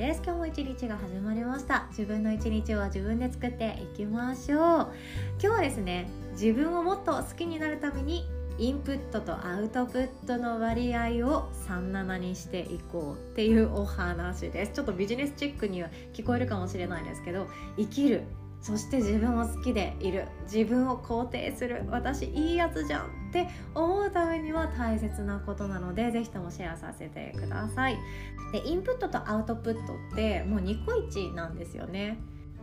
です。今日も一日が始まりました。自分の一日は自分で作っていきましょう。今日はですね自分をもっと好きになるためにインプットとアウトプットの割合を37にしていこうっていうお話です。ちょっとビジネスチックには聞こえるかもしれないですけど生きるそして自分を好きでいる。自分を肯定する。私いいやつじゃんって思うためには大切なことなのでぜひともシェアさせてください。でインプットとアウトプットってもうニコイチなんですよね。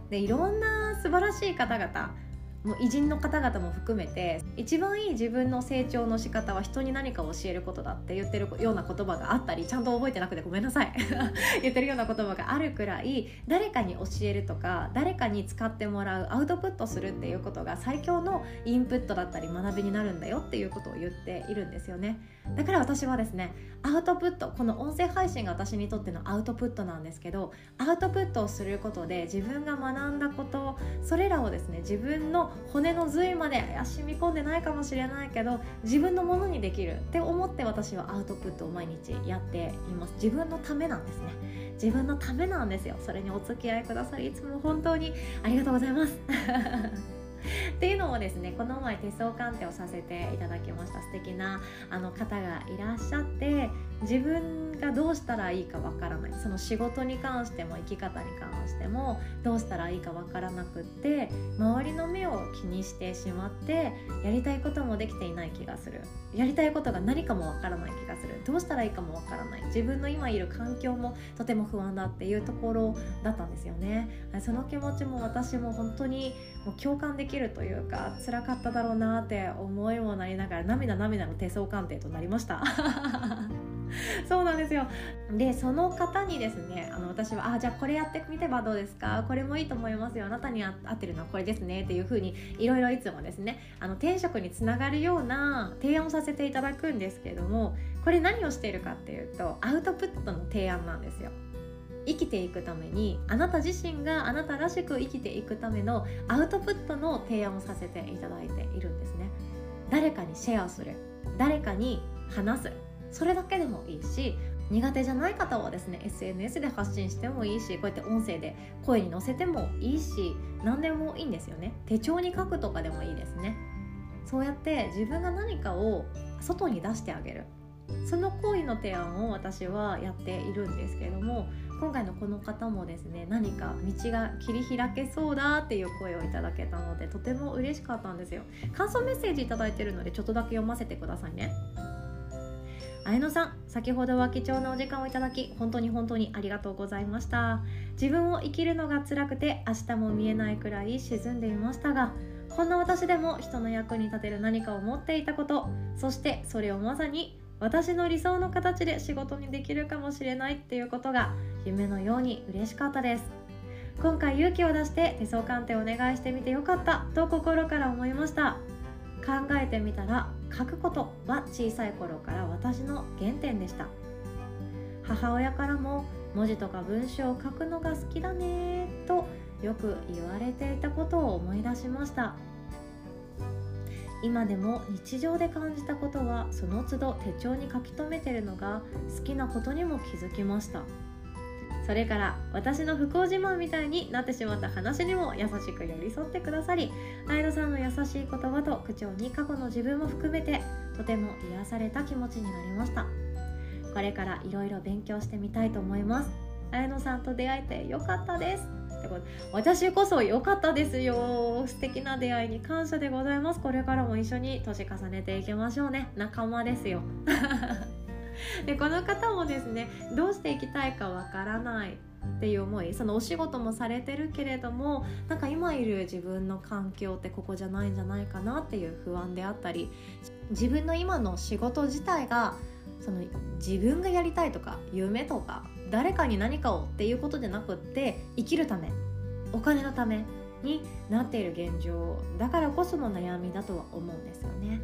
でいろんな素晴らしい方々もう偉人の方々も含めて一番いい自分の成長の仕方は人に何かを教えることだって言ってるような言葉があったりちゃんと覚えてなくてごめんなさい。言ってるような言葉があるくらい誰かに教えるとか誰かに使ってもらうアウトプットするっていうことが最強のインプットだったり学びになるんだよっていうことを言っているんですよね。だから私はですねアウトプットこの音声配信が私にとってのアウトプットなんですけどアウトプットをすることで自分が学んだことそれらをですね自分の骨の髄まで染み込んでないかもしれないけど自分のものにできるって思って私はアウトプットを毎日やっています。自分のためなんですね。自分のためなんですよ。それにお付き合いくださりいつも本当にありがとうございます。っていうのもですねこの前手相鑑定をさせていただきました。素敵なあの方がいらっしゃって自分がどうしたらいいかわからない。その仕事に関しても生き方に関してもどうしたらいいかわからなくって周りの目を気にしてしまってやりたいこともできていない気がする。やりたいことが何かもわからない気がする。どうしたらいいかもわからない。自分の今いる環境もとても不安だっていうところだったんですよね。その気持ちも私も本当にもう共感できるというか辛かっただろうなって思いもなりながら涙涙の手相鑑定となりました。そうなんですよ。でその方にですねあの私は「あじゃあこれやってみてはどうですか？これもいいと思いますよ。あなたに合ってるのはこれですね」っていう風にいろいろいつもですねあの転職につながるような提案をさせていただくんですけどもこれ何をしているかっていうとアウトプットの提案なんですよ。生きていくためにあなた自身があなたらしく生きていくためのアウトプットの提案をさせていただいているんですね。誰かにシェアする。誰かに話す。それだけでもいいし苦手じゃない方はですね SNS で発信してもいいしこうやって音声で声に乗せてもいいし何でもいいんですよね。手帳に書くとかでもいいですね。そうやって自分が何かを外に出してあげる。その行為の提案を私はやっているんですけれども今回のこの方もですね何か道が切り開けそうだっていう声をいただけたのでとても嬉しかったんですよ。感想メッセージ頂いてるのでちょっとだけ読ませてくださいね。綾野さん先ほどは貴重なお時間をいただき本当に本当にありがとうございました。自分を生きるのが辛くて明日も見えないくらい沈んでいましたがこんな私でも人の役に立てる何かを持っていたことそしてそれをまさに私の理想の形で仕事にできるかもしれないっていうことが夢のように嬉しかったです。今回勇気を出して手相鑑定お願いしてみてよかったと心から思いました。考えてみたら書くことは小さい頃から私の原点でした。母親からも文字とか文章を書くのが好きだねとよく言われていたことを思い出しました。今でも日常で感じたことはその都度手帳に書き留めてるのが好きなことにも気づきました。それから私の不幸自慢みたいになってしまった話にも優しく寄り添ってくださり相野さんの優しい言葉と口調に過去の自分も含めてとても癒された気持ちになりました。これからいろいろ勉強してみたいと思います。綾野さんと出会えてよかったです。ってこと。私こそ良かったですよ。素敵な出会いに感謝でございます。これからも一緒に年重ねていきましょうね。仲間ですよ。でこの方もですねどうしていきたいかわからないっていう思いそのお仕事もされてるけれどもなんか今いる自分の環境ってここじゃないんじゃないかなっていう不安であったり自分の今の仕事自体がその自分がやりたいとか夢とか誰かに何かをっていうことじゃなくって生きるためお金のためになっている現状だからこその悩みだとは思うんですよね。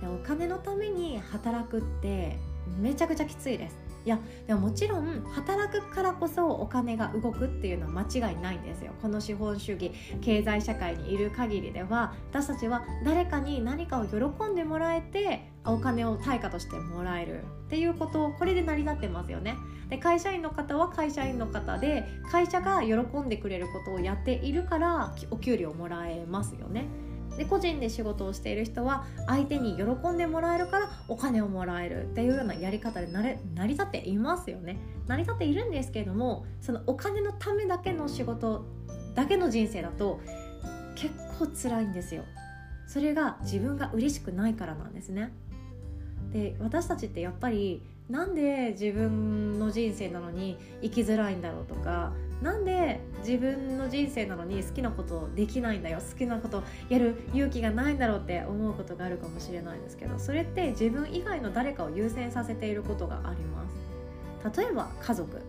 でお金のために働くってめちゃくちゃきついです。いやでももちろん働くからこそお金が動くっていうのは間違いないんですよ。この資本主義経済社会にいる限りでは私たちは誰かに何かを喜んでもらえてお金を対価としてもらえるっていうことをこれで成り立ってますよね。で会社員の方は会社員の方で会社が喜んでくれることをやっているからお給料もらえますよね。で個人で仕事をしている人は相手に喜んでもらえるからお金をもらえるっていうようなやり方で成り立っていますよね。成り立っているんですけれどもそのお金のためだけの仕事だけの人生だと結構辛いんですよ。それが自分が嬉しくないからなんですね。で私たちってやっぱりなんで自分の人生なのに生きづらいんだろうとかなんで自分の人生なのに好きなことできないんだよ好きなことやる勇気がないんだろうって思うことがあるかもしれないですけどそれって自分以外の誰かを優先させていることがあります。例えば家族。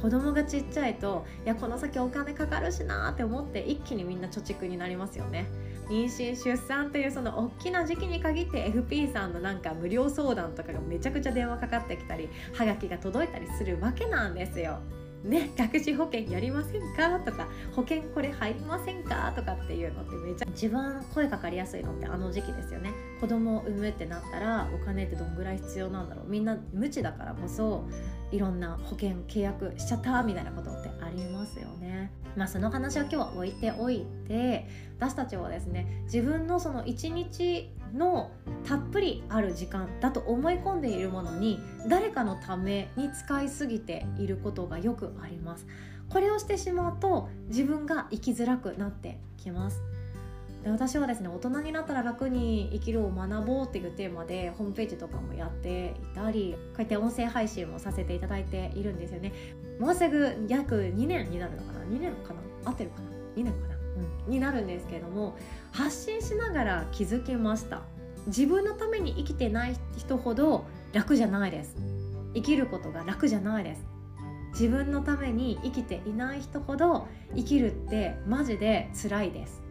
子供がちっちゃいといやこの先お金かかるしなって思って一気にみんな貯蓄になりますよね。妊娠出産というその大きな時期に限って FP さんのなんか無料相談とかがめちゃくちゃ電話かかってきたりはがきが届いたりするわけなんですよ。ね、学資保険やりませんか？とか保険これ入りませんか？とかっていうのってめちゃ一番声かかりやすいのってあの時期ですよね。子供を産むってなったらお金ってどんぐらい必要なんだろう。みんな無知だからこそいろんな保険契約しちゃったみたいなことってありますよね。まあその話は今日は置いておいて私たちはですね自分のその一日のたっぷりある時間だと思い込んでいるものに誰かのために使いすぎていることがよくあります。これをしてしまうと自分が生きづらくなってきます。で私はですね大人になったら楽に生きるを学ぼうっていうテーマでホームページとかもやっていたりこうやって音声配信もさせていただいているんですよね。もうすぐ約2年になるのかな？2年かな？合ってるかな？2年かな、うん、になるんですけれども発信しながら気づきました。自分のために生きてない人ほど楽じゃないです。生きることが楽じゃないです。自分のために生きていない人ほど生きるってマジで辛いです。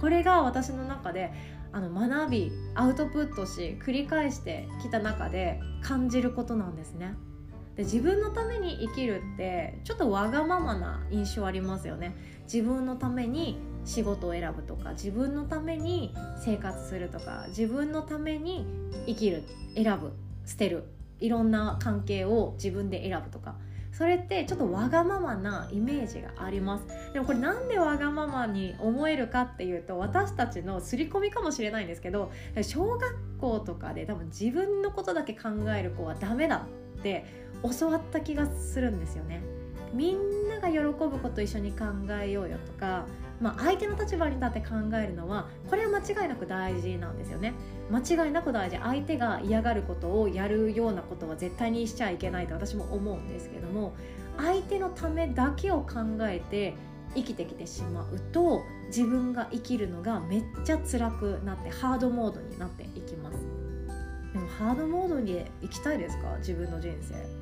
これが私の中であの学びアウトプットし繰り返してきた中で感じることなんですね。で自分のために生きるってちょっとわがままな印象ありますよね。自分のために仕事を選ぶとか自分のために生活するとか自分のために生きる選ぶ捨てるいろんな関係を自分で選ぶとかそれってちょっとわがままなイメージがあります。でもこれなんでわがままに思えるかっていうと私たちの刷り込みかもしれないんですけど小学校とかで多分自分のことだけ考える子はダメだって教わった気がするんですよね。みんなが喜ぶこと一緒に考えようよとかまあ、相手の立場に立って考えるのはこれは間違いなく大事なんですよね。間違いなく大事相手が嫌がることをやるようなことは絶対にしちゃいけないと私も思うんですけども相手のためだけを考えて生きてきてしまうと自分が生きるのがめっちゃ辛くなってハードモードになっていきます。でもハードモードに行きたいですか？自分の人生。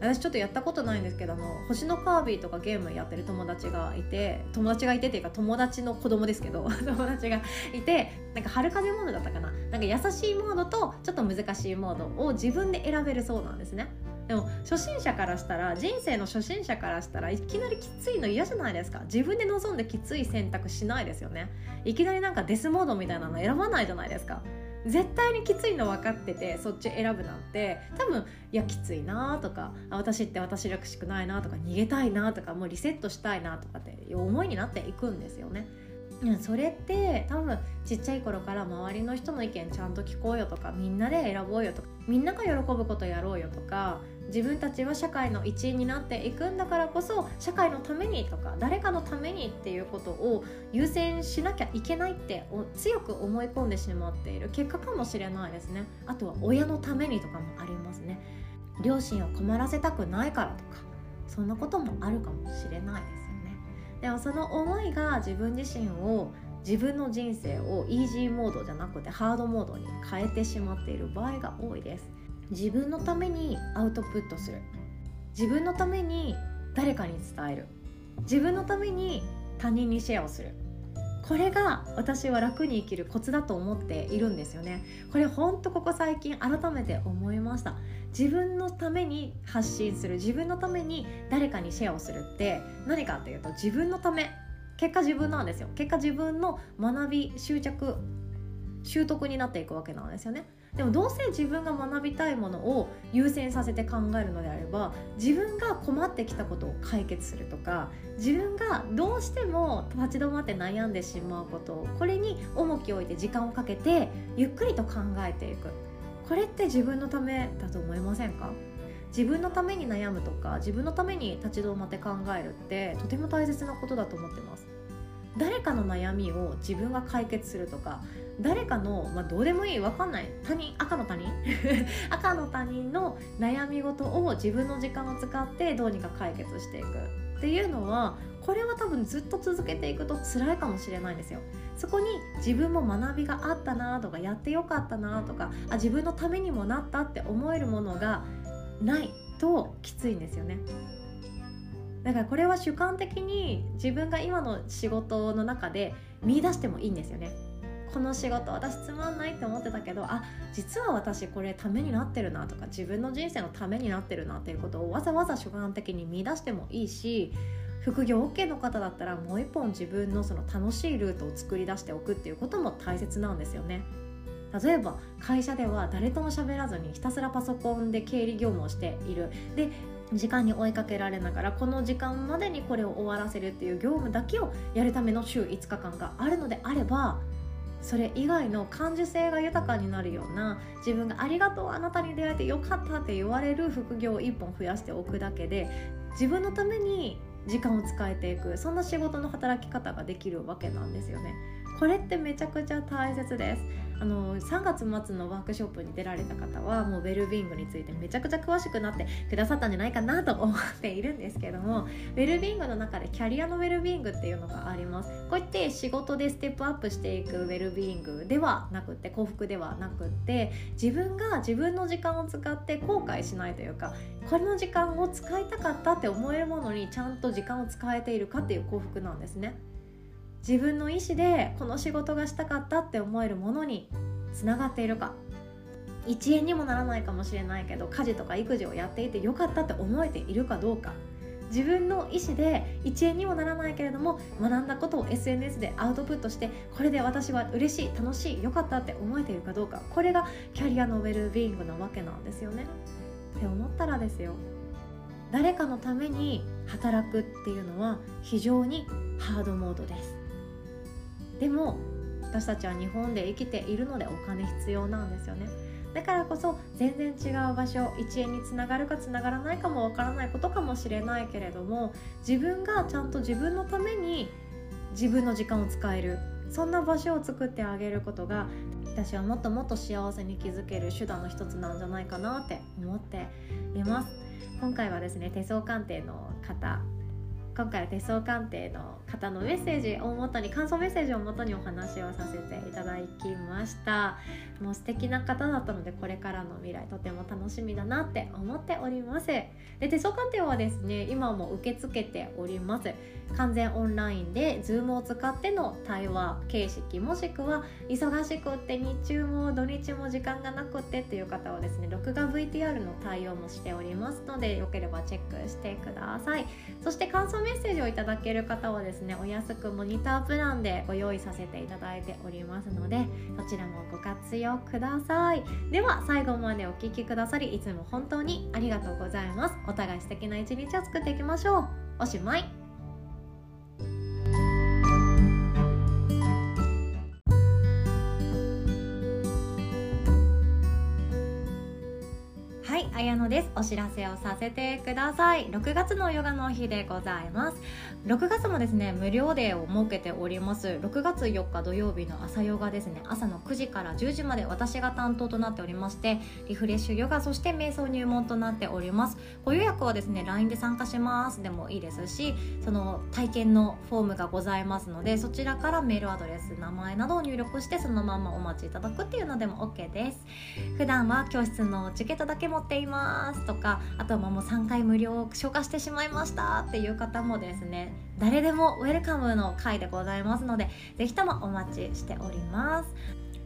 私ちょっとやったことないんですけどあの星のカービィとかゲームやってる友達がいて友達がいてっていうか友達の子供ですけど 友達がいてなんか春風モードだったかな。なんか優しいモードとちょっと難しいモードを自分で選べるそうなんですね。でも初心者からしたら人生の初心者からしたらいきなりきついの嫌じゃないですか。自分で望んできつい選択しないですよね。いきなりなんかデスモードみたいなの選ばないじゃないですか。絶対にきついの分かっててそっち選ぶなんて多分いやきついなとか私って私らしくないなとか逃げたいなとかもうリセットしたいなとかって思いになっていくんですよね。それって多分ちっちゃい頃から周りの人の意見ちゃんと聞こうよとかみんなで選ぼうよとかみんなが喜ぶことやろうよとか自分たちは社会の一員になっていくんだからこそ社会のためにとか誰かのためにっていうことを優先しなきゃいけないって強く思い込んでしまっている結果かもしれないですね。あとは親のためにとかもありますね。両親を困らせたくないからとかそんなこともあるかもしれないですよね。でもその思いが自分自身を自分の人生をイージーモードじゃなくてハードモードに変えてしまっている場合が多いです。自分のためにアウトプットする。自分のために誰かに伝える。自分のために他人にシェアをする。これが私は楽に生きるコツだと思っているんですよね。これほんとここ最近改めて思いました。自分のために発信する。自分のために誰かにシェアをするって何かっていうと自分のため。結果自分なんですよ。結果自分の学び執着習得になっていくわけなんですよね。でもどうせ自分が学びたいものを優先させて考えるのであれば自分が困ってきたことを解決するとか自分がどうしても立ち止まって悩んでしまうことこれに重きを置いて時間をかけてゆっくりと考えていく。これって自分のためだと思いませんか？自分のために悩むとか自分のために立ち止まって考えるってとても大切なことだと思ってます。誰かの悩みを自分が解決するとか誰かの、まあ、どうでもいい分かんない。他人赤の他人？赤の他人の悩み事を自分の時間を使ってどうにか解決していく。っていうのはこれは多分ずっと続けていくと辛いかもしれないんですよ。そこに自分も学びがあったなとかやってよかったなとかあ自分のためにもなったって思えるものがないときついんですよね。だからこれは主観的に自分が今の仕事の中で見出してもいいんですよね。この仕事私つまんないって思ってたけどあ実は私これためになってるなとか自分の人生のためになってるなっていうことをわざわざ主観的に見出してもいいし副業 OK の方だったらもう一本自分のその楽しいルートを作り出しておくっていうことも大切なんですよね。例えば会社では誰とも喋らずにひたすらパソコンで経理業務をしているで時間に追いかけられながらこの時間までにこれを終わらせるっていう業務だけをやるための週5日間があるのであればそれ以外の感受性が豊かになるような自分が「ありがとうあなたに出会えてよかった」って言われる副業を1本増やしておくだけで自分のために時間を使えていくそんな仕事の働き方ができるわけなんですよね。これってめちゃくちゃ大切です。あの3月末のワークショップに出られた方はもうウェルビーイングについてめちゃくちゃ詳しくなってくださったんじゃないかなと思っているんですけどもウェルビーイングの中でキャリアのウェルビングっていうのがあります。こうやって仕事でステップアップしていくウェルビーイングではなくて幸福ではなくって自分が自分の時間を使って後悔しないというかこの時間を使いたかったって思えるものにちゃんと時間を使えているかっていう幸福なんですね。自分の意思でこの仕事がしたかったって思えるものにつながっているか。1円にもならないかもしれないけど家事とか育児をやっていてよかったって思えているかどうか。自分の意思で1円にもならないけれども学んだことを SNS でアウトプットしてこれで私は嬉しい楽しい良かったって思えているかどうか。これがキャリアのウェルビーイングなわけなんですよね。って思ったらですよ。誰かのために働くっていうのは非常にハードモードです。でも私たちは日本で生きているのでお金必要なんですよね。だからこそ全然違う場所1円につながるかつながらないかもわからないことかもしれないけれども自分がちゃんと自分のために自分の時間を使えるそんな場所を作ってあげることが私はもっともっと幸せに気づける手段の一つなんじゃないかなって思っています。今回はですね手相鑑定の方今回は手相鑑定の方のメッセージをもとに感想メッセージをもとにお話をさせていただきました。もう素敵な方だったのでこれからの未来とても楽しみだなって思っております。で手相鑑定はですね今も受け付けております完全オンラインで Zoom を使っての対話形式もしくは忙しくって日中も土日も時間がなくってっていう方はですね録画 VTR の対応もしておりますのでよければチェックしてくださいそして感想メッセージをいただける方はですねお安くモニタープランでご用意させていただいておりますのでそちらもご活用ください。では最後までお聴きくださりいつも本当にありがとうございます。お互い素敵な一日を作っていきましょう。おしまい。お知らせをさせてください。6月のヨガの日でございます。6月もですね無料デーを設けております。6月4日土曜日の朝ヨガですね。朝の9時から10時まで私が担当となっておりましてリフレッシュヨガそして瞑想入門となっております。ご予約はですね LINE で参加します。でもいいですしその体験のフォームがございますのでそちらからメールアドレス名前などを入力してそのままお待ちいただくっていうのでも OK です。普段は教室のチケットだけ持っています。とかあとはもう3回無料消化してしまいましたっていう方もですね誰でもウェルカムの回でございますのでぜひともお待ちしております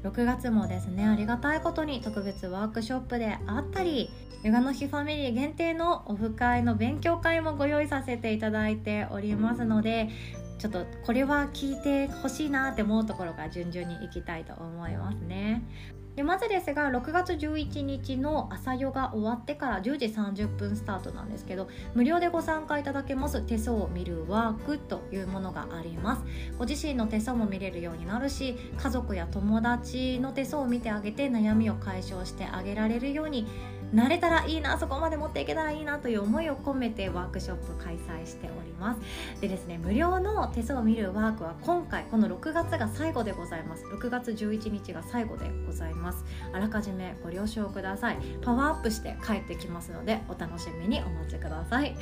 6月もですねありがたいことに特別ワークショップであったりヨガの日ファミリー限定のオフ会の勉強会もご用意させていただいておりますのでちょっとこれは聞いてほしいなって思うところから順々にいきたいと思いますね。でまずですが6月11日の朝ヨガ終わってから10時30分スタートなんですけど無料でご参加いただけます手相を見るワークというものがあります。ご自身の手相も見れるようになるし家族や友達の手相を見てあげて悩みを解消してあげられるようになれたらいいなそこまで持っていけたらいいなという思いを込めてワークショップ開催しております。でですね無料の手相を見るワークは今回この6月が最後でございます6月11日が最後でございます。あらかじめご了承ください。パワーアップして帰ってきますのでお楽しみにお待ちください。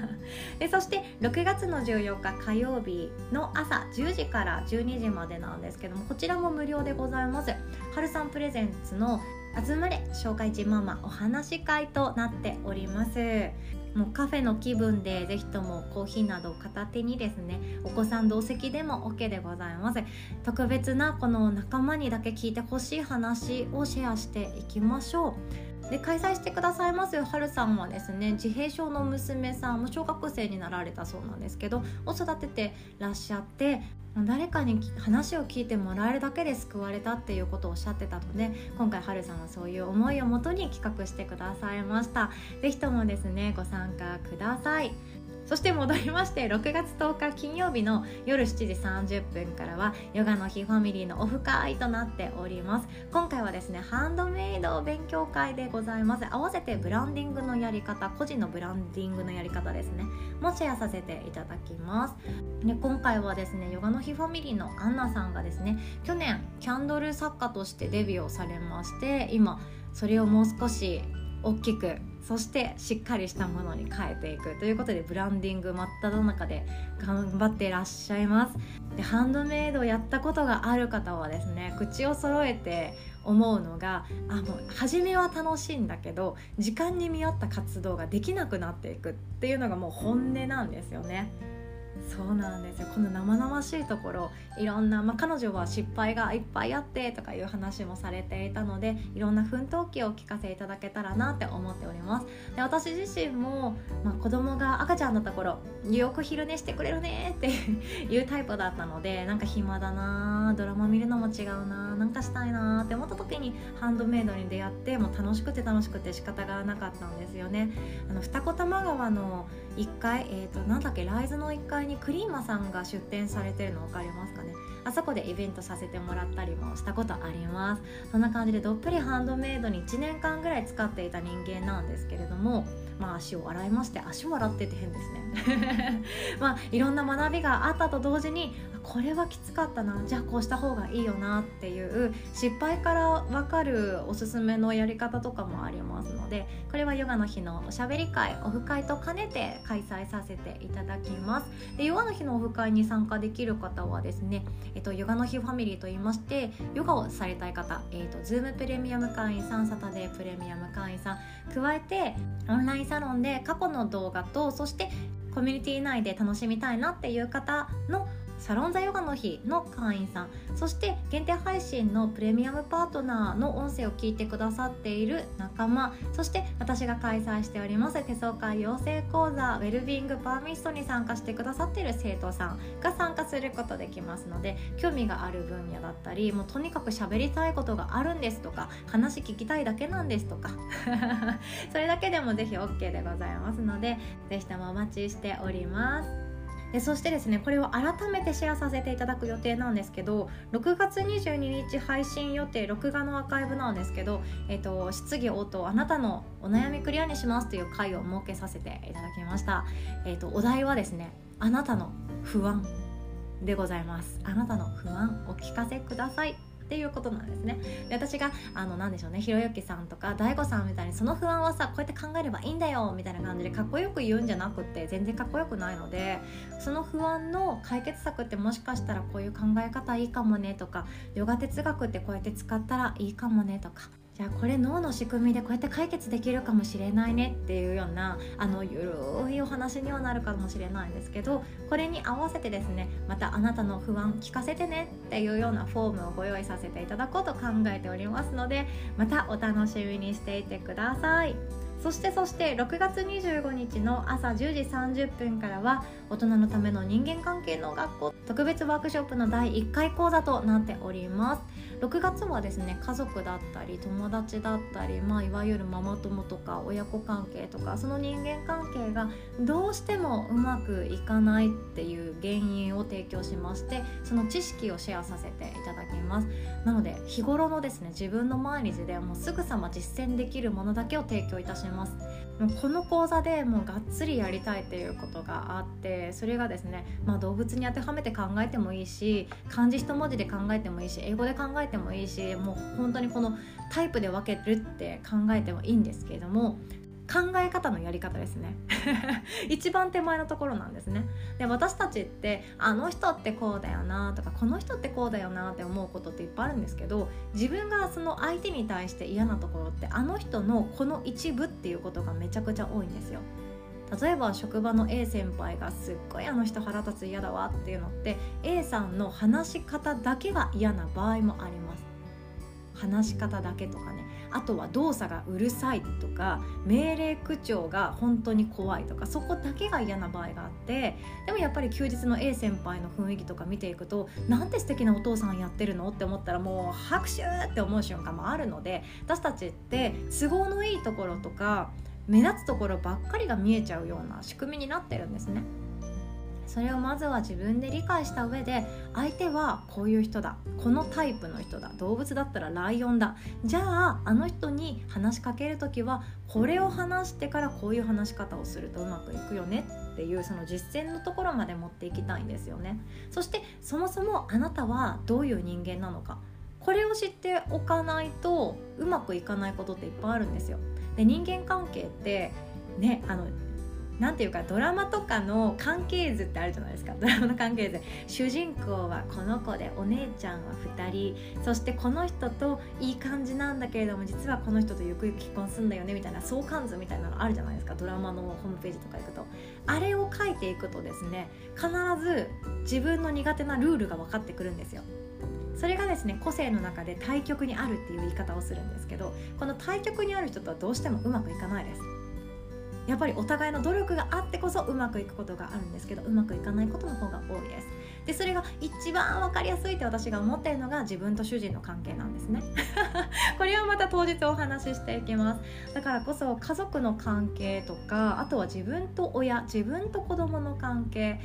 でそして6月の14日火曜日の朝10時から12時までなんですけどもこちらも無料でございます。春さんプレゼンツの集まれ紹介人ママお話会となっております。もうカフェの気分でぜひともコーヒーなどを片手にですねお子さん同席でも OK でございます。特別なこの仲間にだけ聞いてほしい話をシェアしていきましょう。で開催してくださいますはるさんはですね自閉症の娘さんも小学生になられたそうなんですけどを育ててらっしゃって誰かに話を聞いてもらえるだけで救われたっていうことをおっしゃってたので今回はるさんはそういう思いをもとに企画してくださいました。是非ともですねご参加ください。そして戻りまして6月10日金曜日の夜7時30分からはヨガの日ファミリーのオフ会となっております。今回はですねハンドメイド勉強会でございます。合わせてブランディングのやり方個人のブランディングのやり方ですね。もシェアさせていただきます。で今回はですねヨガの日ファミリーのアンナさんがですね去年キャンドル作家としてデビューをされまして今それをもう少し大きくそしてしっかりしたものに変えていくということでブランディング真っ只中で頑張っていらっしゃいますでハンドメイドをやったことがある方はですね口を揃えて思うのがあもう初めは楽しいんだけど時間に見合った活動ができなくなっていくっていうのがもう本音なんですよね。そうなんですよ。この生々しいところいろんな、まあ、彼女は失敗がいっぱいあってとかいう話もされていたのでいろんな奮闘記を聞かせいただけたらなって思っております。で私自身も、まあ、子供が赤ちゃんだった頃よく昼寝してくれるねっていうタイプだったのでなんか暇だなドラマ見るのも違うななんかしたいなって思った時にハンドメイドに出会ってもう楽しくて楽しくて仕方がなかったんですよね。あの二子玉川の1階えっ、ー、となんだっけライズの1階にクリーマさんが出店されてるの分かりますかね。あそこでイベントさせてもらったりもしたことあります。そんな感じでどっぷりハンドメイドに1年間ぐらい使っていた人間なんですけれどもまあ足を洗いまして足を洗ってて変ですね。まあいろんな学びがあったと同時にこれはきつかったな。じゃあこうした方がいいよなっていう失敗から分かるおすすめのやり方とかもありますのでこれはヨガの日のおしゃべり会オフ会と兼ねて開催させていただきます。でヨガの日のオフ会に参加できる方はですね、えっと、ヨガの日ファミリーと言いましてヨガをされたい方、えっと、ズームプレミアム会員さんサタデープレミアム会員さん加えてオンラインサロンで過去の動画とそしてコミュニティ内で楽しみたいなっていう方のサロンザヨガの日の会員さんそして限定配信のプレミアムパートナーの音声を聞いてくださっている仲間そして私が開催しております手相会養成講座ウェルビングパーミストに参加してくださっている生徒さんが参加することできますので興味がある分野だったりもうとにかく喋りたいことがあるんですとか話聞きたいだけなんですとか それだけでもぜひ OK でございますのでぜひともお待ちしております。でそしてですねこれを改めてシェアさせていただく予定なんですけど6月22日配信予定録画のアーカイブなんですけど、えーと、質疑応答あなたのお悩みクリアにしますという回を設けさせていただきました、えーと、お題はですねあなたの不安でございます。あなたの不安お聞かせください。っていうことなんですね。で私があの何でしょうねひろゆきさんとか大悟さんみたいにその不安はさこうやって考えればいいんだよみたいな感じでかっこよく言うんじゃなくて全然かっこよくないのでその不安の解決策ってもしかしたらこういう考え方いいかもねとかヨガ哲学ってこうやって使ったらいいかもねとかじゃあこれ脳の仕組みでこうやって解決できるかもしれないねっていうようなあのゆるいお話にはなるかもしれないんですけどこれに合わせてですねまたあなたの不安聞かせてねっていうようなフォームをご用意させていただこうと考えておりますのでまたお楽しみにしていてください。そしてそして6月25日の朝10時30分からは大人のための人間関係の学校特別ワークショップの第1回講座となっております。6月はですね家族だったり友達だったり、まあ、いわゆるママ友とか親子関係とかその人間関係がどうしてもうまくいかないっていう原因を提供しましてその知識をシェアさせていただきます。なので日頃のですね自分の毎日でもうすぐさま実践できるものだけを提供いたします。この講座でもうがっつりやりたいっていうことがあってそれがですね、まあ、動物に当てはめて考えてもいいし漢字一文字で考えてもいいし英語で考えてもいいしもう本当にこのタイプで分けるって考えてもいいんですけれども考え方のやり方ですね。一番手前のところなんですね。で私たちってあの人ってこうだよなとかこの人ってこうだよなって思うことっていっぱいあるんですけど自分がその相手に対して嫌なところってあの人のこの一部っていうことがめちゃくちゃ多いんですよ。例えば職場の A 先輩がすっごいあの人腹立つ嫌だわっていうのって A さんの話し方だけが嫌な場合もあります。話し方だけとかね。あとは動作がうるさいとか命令口調が本当に怖いとかそこだけが嫌な場合があってでもやっぱり休日の A 先輩の雰囲気とか見ていくとなんて素敵なお父さんやってるのって思ったらもう拍手って思う瞬間もあるので私たちって都合のいいところとか目立つところばっかりが見えちゃうような仕組みになってるんですね。それをまずは自分で理解した上で相手はこういう人だ。このタイプの人だ。動物だったらライオンだ。じゃああの人に話しかける時はこれを話してからこういう話し方をするとうまくいくよねっていうその実践のところまで持っていきたいんですよね。そしてそもそもあなたはどういう人間なのか。これを知っておかないとうまくいかないことっていっぱいあるんですよ。で人間関係ってねあのなんていうかドラマとかの関係図ってあるじゃないですか。ドラマの関係図。主人公はこの子でお姉ちゃんは2人。そしてこの人といい感じなんだけれども実はこの人とゆくゆく結婚すんだよねみたいな。相関図みたいなのあるじゃないですか。ドラマのホームページとか行くと。あれを書いていくとですね必ず自分の苦手なルールが分かってくるんですよ。それがですね個性の中で対極にあるっていう言い方をするんですけどこの対極にある人とはどうしてもうまくいかないです。やっぱりお互いの努力があってこそうまくいくことがあるんですけどうまくいかないことの方が多いです。でそれが一番分かりやすいって私が思っているのが自分と主人の関係なんですね。これはまた当日お話ししていきます。だからこそ家族の関係とかあとは自分と親自分と子供の関係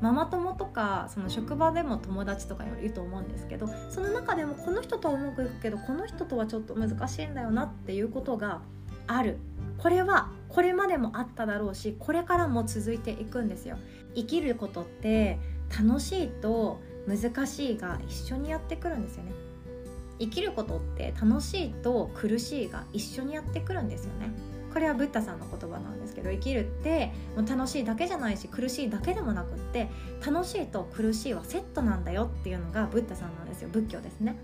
ママ友とかその職場でも友達とかよりいると思うんですけどその中でもこの人とはうまくいくけどこの人とはちょっと難しいんだよなっていうことがある。これはこれまでもあっただろうしこれからも続いていくんですよ。生きることって楽しいと難しいが一緒にやってくるんですよね。生きることって楽しいと苦しいが一緒にやってくるんですよね。これはブッダさんの言葉なんですけど生きるってもう楽しいだけじゃないし苦しいだけでもなくって楽しいと苦しいはセットなんだよっていうのがブッダさんなんですよ。仏教ですね。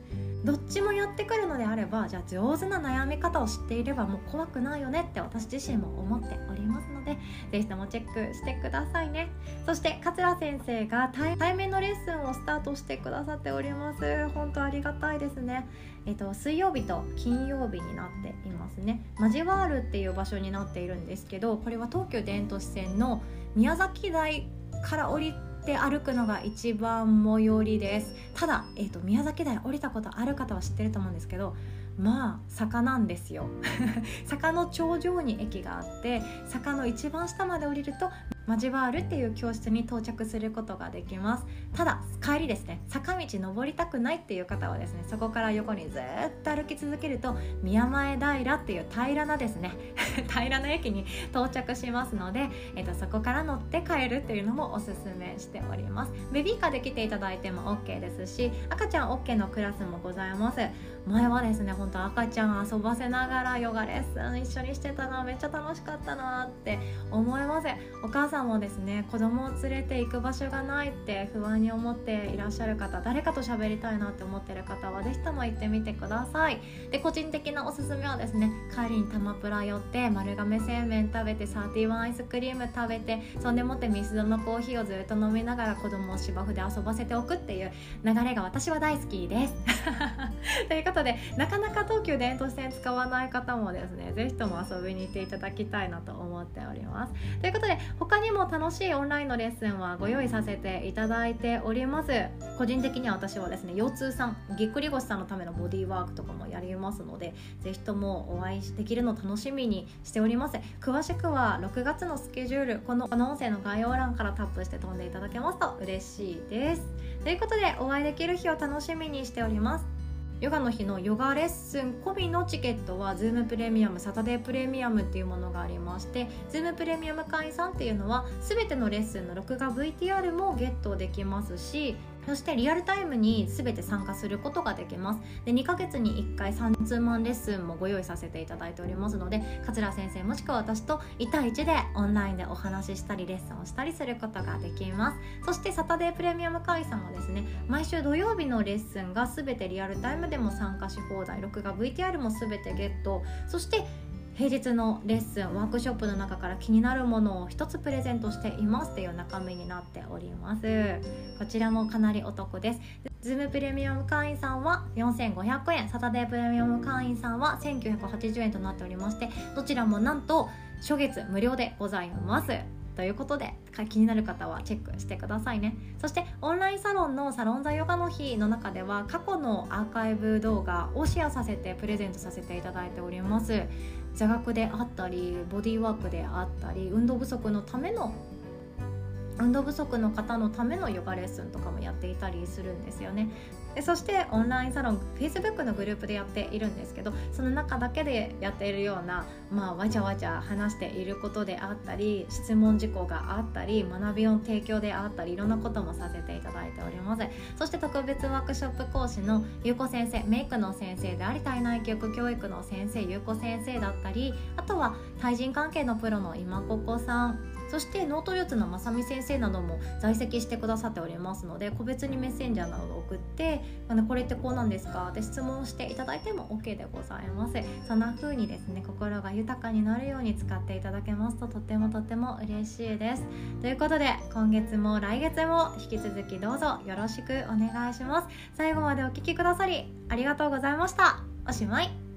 どっちもやってくるのであればじゃあ上手な悩み方を知っていればもう怖くないよねって私自身も思っておりますので是非ともチェックしてくださいね。そして桂先生が対面のレッスンをスタートしてくださっております。本当ありがたいですね。えっと水曜日と金曜日になっていますね。マジワールっていう場所になっているんですけどこれは東急電都市線の宮崎台から降りてて歩くのが一番最寄りです。ただ、えーと、宮崎台降りたことある方は知ってると思うんですけどまあ坂なんですよ。坂の頂上に駅があって坂の一番下まで降りるとマジバールっていう教室に到着することができます。ただ帰りですね。坂道登りたくないっていう方はですねそこから横にずっと歩き続けると宮前平っていう平らなですね 平らな駅に到着しますので、えーと、そこから乗って帰るっていうのもおすすめしております。ベビーカーで来ていただいても OK ですし赤ちゃん OK のクラスもございます。前はですね本当赤ちゃん遊ばせながらヨガレッスン一緒にしてたなめっちゃ楽しかったなって思います。お母さんもですね子供を連れて行く場所がないって不安に思っていらっしゃる方誰かと喋りたいなって思ってる方は是非とも行ってみてください。で個人的なおすすめはですね帰りにタマプラ寄って丸亀製麺食べてサーティワンアイスクリーム食べてそんでもってミスドのコーヒーをずっと飲みながら子供を芝生で遊ばせておくっていう流れが私は大好きです。ということでなかなか東急電都線使わない方もですね是非とも遊びに行っていただきたいなと思っております。ということで他にも楽しいオンラインのレッスンはご用意させていただいております。個人的には私はですね腰痛さんぎっくり腰さんのためのボディーワークとかもやりますので是非ともお会いできるの楽しみにしております。詳しくは6月のスケジュールこのこの音声の概要欄からタップして飛んでいただけますと嬉しいです。ということでお会いできる日を楽しみにしております。ヨガの日のヨガレッスン込みのチケットは Zoom プレミアムサタデープレミアムっていうものがありまして Zoom プレミアム会員さんっていうのは全てのレッスンの録画 VTR もゲットできますしそしてリアルタイムに全て参加することができます。で2ヶ月に1回3通マンレッスンもご用意させていただいておりますので桂先生もしくは私と1対1でオンラインでお話ししたりレッスンをしたりすることができます。そしてサタデープレミアム会員さんはですね毎週土曜日のレッスンが全てリアルタイムでも参加し放題録画 VTR も全てゲット。そして平日のレッスンワークショップの中から気になるものを一つプレゼントしていますという中身になっております。こちらもかなりお得です。Zoom プレミアム会員さんは4500円。サタデープレミアム会員さんは1980円となっておりましてどちらもなんと初月無料でございます。ということで気になる方はチェックしてくださいね。そしてオンラインサロンのサロンザヨガの日の中では過去のアーカイブ動画をシェアさせてプレゼントさせていただいております。座学であったりボディーワークであったり運動不足のための運動不足の方のためのヨガレッスンとかもやっていたりするんですよね。でそしてオンラインサロン Facebook のグループでやっているんですけどその中だけでやっているような、まあ、わちゃわちゃ話していることであったり質問事項があったり学びの提供であったりいろんなこともさせていただいております。そして特別ワークショップ講師のゆうこ先生メイクの先生であり体内記憶教育の先生ゆうこ先生だったりあとは対人関係のプロの今ここさんそしてノートツのまさみ先生なども在籍してくださっておりますので個別にメッセンジャーなどを送ってこれってこうなんですか？って質問していただいても OK でございます。そんな風にですね心が豊かになるように使っていただけますととてもとても嬉しいです。ということで今月も来月も引き続きどうぞよろしくお願いします。最後までお聴きくださりありがとうございました。おしまい。